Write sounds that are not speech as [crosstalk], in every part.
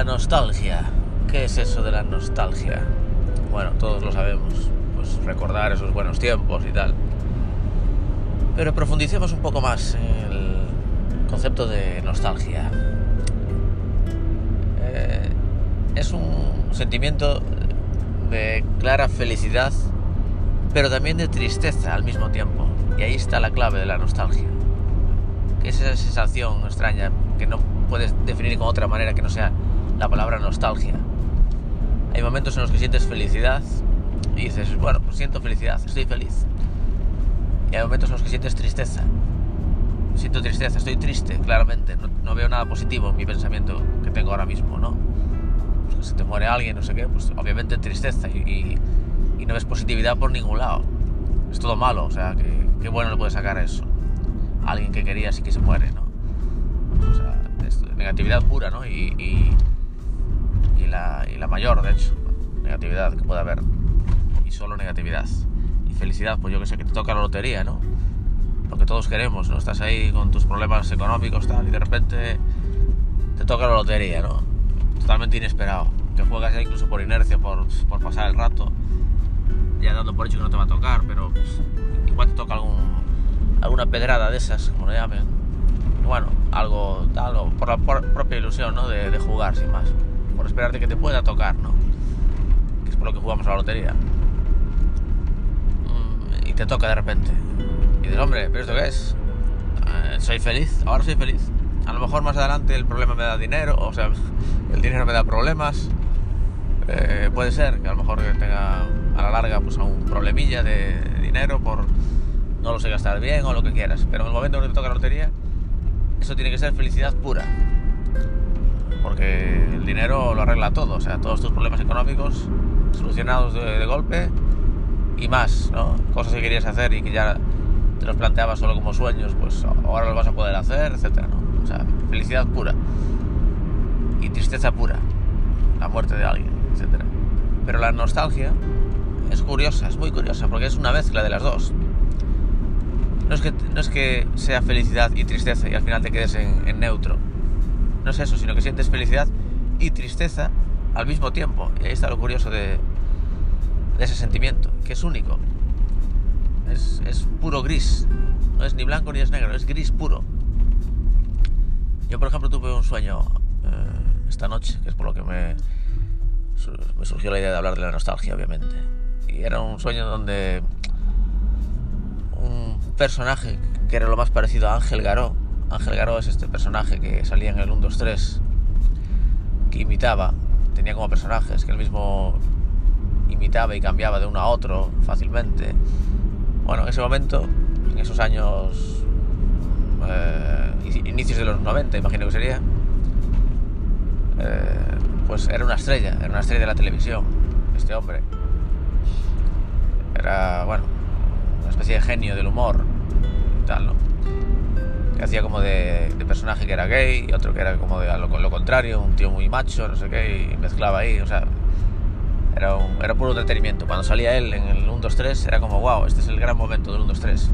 La nostalgia. ¿Qué es eso de la nostalgia? Bueno, todos lo sabemos. Pues recordar esos buenos tiempos y tal. Pero profundicemos un poco más en el concepto de nostalgia. Eh, es un sentimiento de clara felicidad, pero también de tristeza al mismo tiempo. Y ahí está la clave de la nostalgia. Que es esa sensación extraña que no puedes definir con otra manera que no sea la palabra nostalgia. Hay momentos en los que sientes felicidad y dices, bueno, pues siento felicidad, estoy feliz. Y hay momentos en los que sientes tristeza. Siento tristeza, estoy triste, claramente. No, veo nada positivo en mi pensamiento que tengo ahora mismo, ¿no? Pues que se te muere alguien, no sé qué, pues obviamente tristeza y, y, no ves positividad por ningún lado. Es todo malo, o sea, que, qué bueno le puede sacar eso. alguien que querías y que se muere, ¿no? O sea, negatividad pura, ¿no? La, y la mayor, de hecho, negatividad que puede haber. Y solo negatividad. Y felicidad, pues yo que sé, que te toca la lotería, ¿no? Lo que todos queremos, ¿no? Estás ahí con tus problemas económicos, tal, y de repente te toca la lotería, ¿no? Totalmente inesperado. Que juegas incluso por inercia, por, por pasar el rato, ya dando por hecho que no te va a tocar, pero pues, igual te toca algún, alguna pedrada de esas, como lo llamen bueno, algo tal, por la propia ilusión, ¿no? De, jugar, sin más. Por esperarte que te pueda tocar, ¿no? Que es por lo que jugamos a la lotería. Mm, y te toca de repente. Y dices, hombre, ¿pero esto qué es? Eh, soy feliz, ahora soy feliz. A lo mejor más adelante el problema me da dinero, o sea, [laughs] el dinero me da problemas. Eh, puede ser que a lo mejor tenga a la larga pues un problemilla de dinero por no lo sé gastar bien o lo que quieras. Pero en el momento en que te toca la lotería, eso tiene que ser felicidad pura. Porque el dinero lo arregla todo, o sea, todos tus problemas económicos solucionados de, golpe y más, ¿no? Cosas que querías hacer y que ya te los planteabas solo como sueños, pues ahora los vas a poder hacer, etcétera, ¿no? O sea, felicidad pura y tristeza pura, la muerte de alguien, etcétera. Pero la nostalgia es curiosa, es muy curiosa, porque es una mezcla de las dos no es que, no es que sea felicidad y tristeza y al final te quedes en, neutro. No es eso, sino que sientes felicidad y tristeza al mismo tiempo. Y ahí está lo curioso de, ese sentimiento, que es único. Es, puro gris. No es ni blanco ni es negro, es gris puro. Yo, por ejemplo, tuve un sueño eh, esta noche, que es por lo que me, me surgió la idea de hablar de la nostalgia, obviamente. Y era un sueño donde personaje que era lo más parecido a Ángel Garó. Ángel Garó es este personaje que salía en el 1, 2, 3, que imitaba, tenía como personajes, que él mismo imitaba y cambiaba de uno a otro fácilmente. Bueno, en ese momento, en esos años, eh, inicios de los 90, imagino que sería, eh, pues era una estrella, era una estrella de la televisión, este hombre. Era, bueno, especie de genio del humor y tal, ¿no? Que hacía como de, personaje que era gay y otro que era como de lo, lo, contrario, un tío muy macho, no sé qué, y mezclaba ahí, o sea, era, un, era puro entretenimiento. Cuando salía él en el 1, 2, 3 era como, wow, este es el gran momento del 1, 2, 3.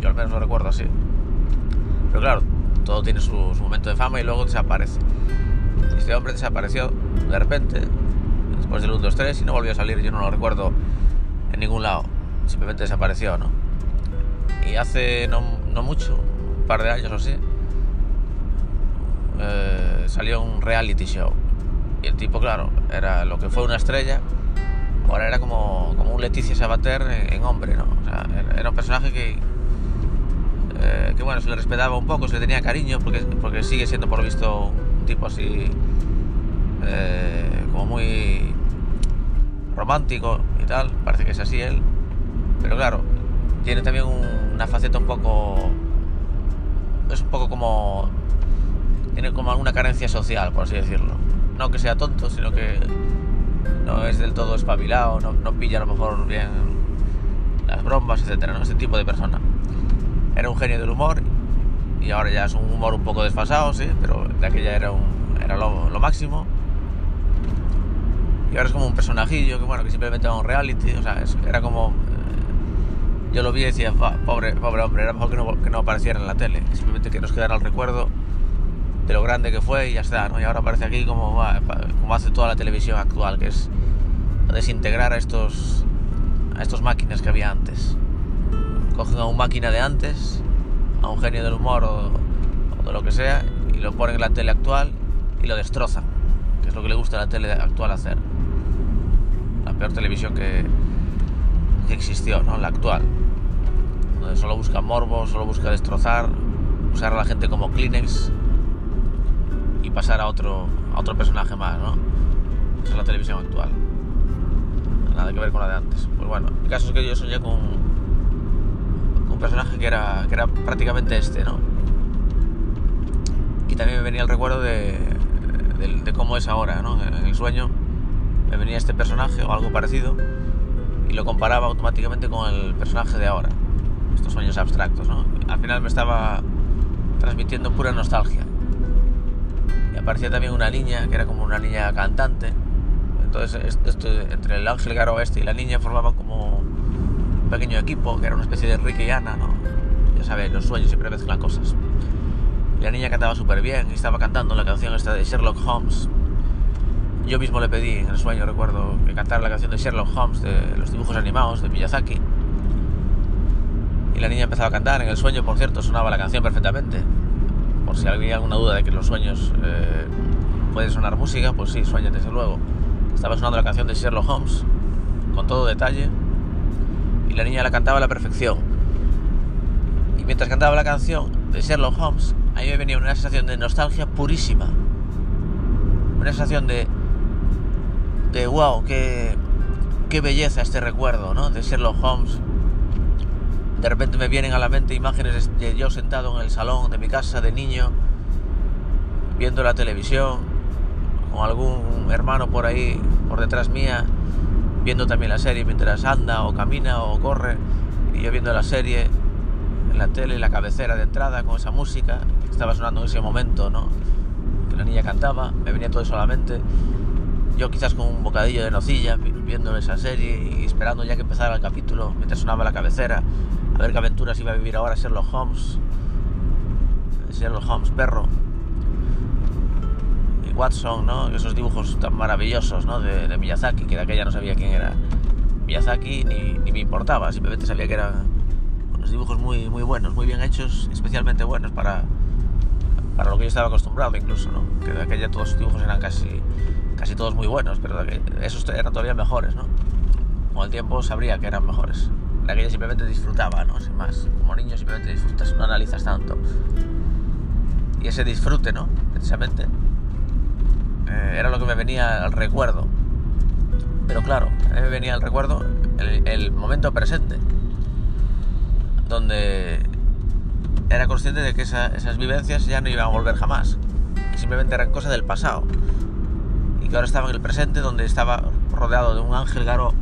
Yo al menos lo recuerdo así. Pero claro, todo tiene su, momento de fama y luego desaparece. Este hombre desapareció de repente, después del 1, 2, 3 y no volvió a salir, yo no lo recuerdo en ningún lado simplemente desapareció, ¿no? Y hace no, mucho, un par de años o así, eh, salió un reality show. Y el tipo, claro, era lo que fue una estrella, ahora era como, como un Leticia Sabater en, hombre, ¿no? Era, un personaje que, eh, que, bueno, se le respetaba un poco, se le tenía cariño, porque, porque sigue siendo, por visto, un tipo así, eh, como muy romántico y tal, parece que es así él. Pero claro, tiene también una faceta un poco... Es un poco como... Tiene como alguna carencia social, por así decirlo. No que sea tonto, sino que no es del todo espabilado, no, pilla a lo mejor bien las bromas, etcétera, ¿no? Ese tipo de persona. Era un genio del humor y ahora ya es un humor un poco desfasado, sí, pero de aquella era, un, era lo, máximo. Y ahora es como un personajillo que, bueno, que simplemente va a un reality, o sea, era como yo lo vi y decía, pobre, pobre hombre, era mejor que no, que no apareciera en la tele, simplemente que nos quedara el recuerdo de lo grande que fue y ya está, ¿no? Y ahora aparece aquí como, como hace toda la televisión actual, que es desintegrar a estos, a estos máquinas que había antes. Cogen a un máquina de antes, a un genio del humor o, de lo que sea, y lo ponen en la tele actual y lo destrozan, que es lo que le gusta a la tele actual hacer. La peor televisión que, que existió, ¿no? La actual. Donde solo busca morbo, solo busca destrozar, usar a la gente como Kleenex y pasar a otro, a otro personaje más, ¿no? Esa es la televisión actual. Nada que ver con la de antes. Pues bueno, el caso es que yo soñé con, un personaje que era, que era prácticamente este, ¿no? Y también me venía el recuerdo de, de, cómo es ahora, ¿no? En el sueño me venía este personaje o algo parecido y lo comparaba automáticamente con el personaje de ahora. Estos sueños abstractos, ¿no? Al final me estaba transmitiendo pura nostalgia. Y aparecía también una niña, que era como una niña cantante. Entonces, esto, entre el ángel garo este y la niña formaban como un pequeño equipo, que era una especie de Enrique y Ana, ¿no? Ya sabes, los sueños siempre mezclan cosas. Y la niña cantaba súper bien y estaba cantando la canción esta de Sherlock Holmes. Yo mismo le pedí en el sueño, recuerdo, que cantara la canción de Sherlock Holmes, de los dibujos animados de Miyazaki. Y la niña empezaba a cantar. En el sueño, por cierto, sonaba la canción perfectamente por si había alguna duda de que los sueños eh, pueden sonar música, pues sí, sueña desde luego. Estaba sonando la canción de Sherlock Holmes, con todo detalle, y la niña la cantaba a la perfección. Y mientras cantaba la canción de Sherlock Holmes, a mí me venía una sensación de nostalgia purísima. Una sensación de, de wow, qué, qué belleza este recuerdo, ¿no? De Sherlock Holmes de repente me vienen a la mente imágenes de yo sentado en el salón de mi casa de niño, viendo la televisión, con algún hermano por ahí, por detrás mía, viendo también la serie mientras anda o camina o corre, y yo viendo la serie en la tele, en la cabecera de entrada, con esa música que estaba sonando en ese momento, ¿no? Que la niña cantaba, me venía todo solamente. Yo quizás con un bocadillo de nocilla, viendo esa serie y esperando ya que empezara el capítulo mientras sonaba la cabecera a ver qué aventuras iba a vivir ahora Sherlock Holmes. Sherlock Holmes, perro. Y Watson, ¿no? Esos dibujos tan maravillosos, ¿no? De, Miyazaki, que de aquella no sabía quién era Miyazaki, ni, me importaba, simplemente sabía que eran unos dibujos muy, muy buenos, muy bien hechos, especialmente buenos para, para lo que yo estaba acostumbrado incluso, ¿no? Que de aquella todos los dibujos eran casi, casi todos muy buenos, pero esos eran todavía mejores, ¿no? Con el tiempo sabría que eran mejores que yo simplemente disfrutaba, ¿no? Sin más. Como niño simplemente disfrutas, no analizas tanto. Y ese disfrute, ¿no? Precisamente, eh, era lo que me venía al recuerdo. Pero claro, a mí me venía al recuerdo el, momento presente, donde era consciente de que esas vivencias ya no iban a volver jamás, que simplemente eran cosas del pasado, y que ahora estaba en el presente, donde estaba rodeado de un ángel garo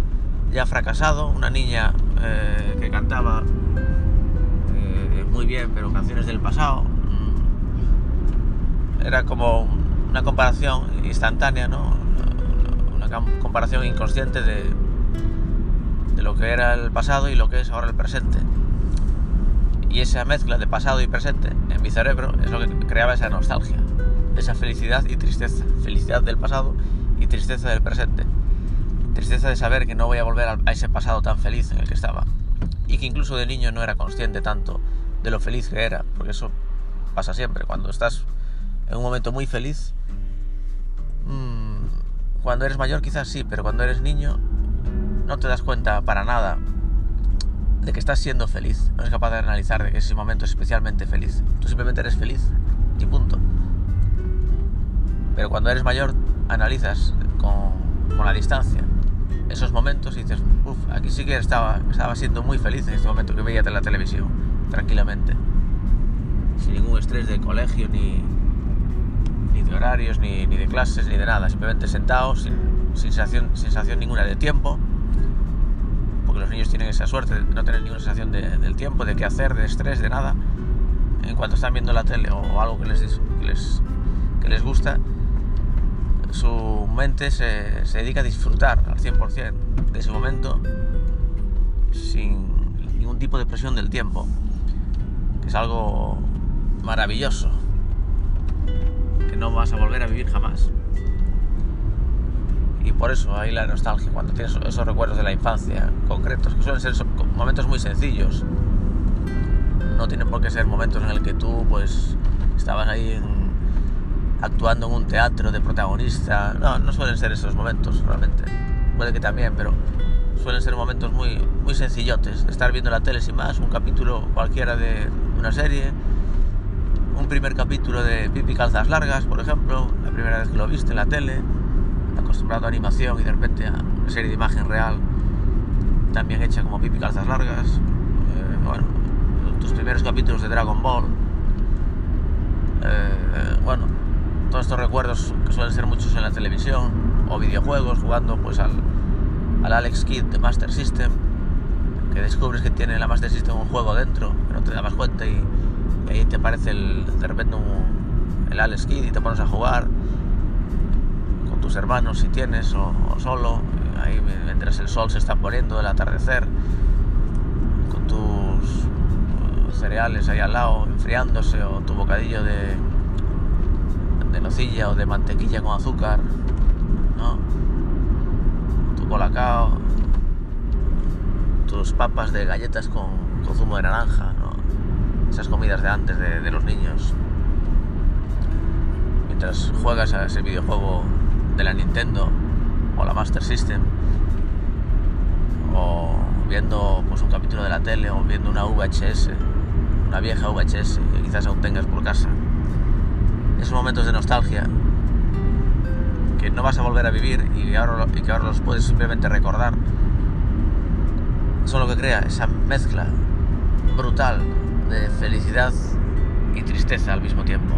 ya fracasado, una niña eh, que cantaba eh, muy bien, pero canciones del pasado. Mm, era como una comparación instantánea, ¿no? Una comparación inconsciente de, de lo que era el pasado y lo que es ahora el presente. Y esa mezcla de pasado y presente en mi cerebro es lo que creaba esa nostalgia, esa felicidad y tristeza. Felicidad del pasado y tristeza del presente tristeza de saber que no voy a volver a ese pasado tan feliz en el que estaba. Y que incluso de niño no era consciente tanto de lo feliz que era, porque eso pasa siempre, cuando estás en un momento muy feliz, mmm, cuando eres mayor quizás sí, pero cuando eres niño no te das cuenta para nada de que estás siendo feliz, no eres capaz de analizar de que ese momento es especialmente feliz, tú simplemente eres feliz y punto. Pero cuando eres mayor analizas con, con la distancia esos momentos y dices, uff, aquí sí que estaba, estaba siendo muy feliz en este momento que veía la televisión, tranquilamente. Sin ningún estrés de colegio, ni, ni de horarios, ni, ni, de clases, ni de nada. Simplemente sentado, sin, sensación, sensación ninguna de tiempo. Porque los niños tienen esa suerte de no tener ninguna sensación de, del tiempo, de qué hacer, de estrés, de nada. En cuanto están viendo la tele o algo que les, que les, que les gusta, su mente se, dedica a disfrutar al 100% de ese momento sin ningún tipo de presión del tiempo, que es algo maravilloso. no vas a volver a vivir jamás. Y por eso hay la nostalgia, cuando tienes esos recuerdos de la infancia concretos, que suelen ser momentos muy sencillos. No tienen por qué ser momentos en el que tú pues estabas ahí actuando en un teatro de protagonista. No, no suelen ser esos momentos realmente. Puede que también, pero suelen ser momentos muy, muy sencillotes. Estar viendo la tele sin más, un capítulo cualquiera de una serie, un primer capítulo de Pipi Calzas Largas, por ejemplo, la primera vez que lo viste en la tele, acostumbrado a animación y de repente a una serie de imagen real, también hecha como Pipi Calzas Largas. Eh, bueno, tus primeros capítulos de Dragon Ball. Eh, bueno, todos estos recuerdos que suelen ser muchos en la televisión o videojuegos, jugando pues al al Alex Kidd de Master System, que descubres que tiene la Master System un juego dentro, que no te dabas cuenta y, ahí te aparece el, de repente el Alex Kidd y te pones a jugar con tus hermanos si tienes o, solo, ahí mientras el sol se está poniendo, el atardecer, con tus cereales ahí al lado enfriándose o tu bocadillo de, de nocilla o de mantequilla con azúcar, ¿no? colacao, tus papas de galletas con, zumo de naranja, esas comidas de antes de, los niños. Mientras juegas a ese videojuego de la Nintendo o la Master System, o viendo pues, un capítulo de la tele, o viendo una VHS, una vieja VHS que quizás aún tengas por casa. Esos momentos de nostalgia que no vas a volver a vivir y, que ahora los puedes simplemente recordar, son lo que crea esa mezcla brutal de felicidad y tristeza al mismo tiempo.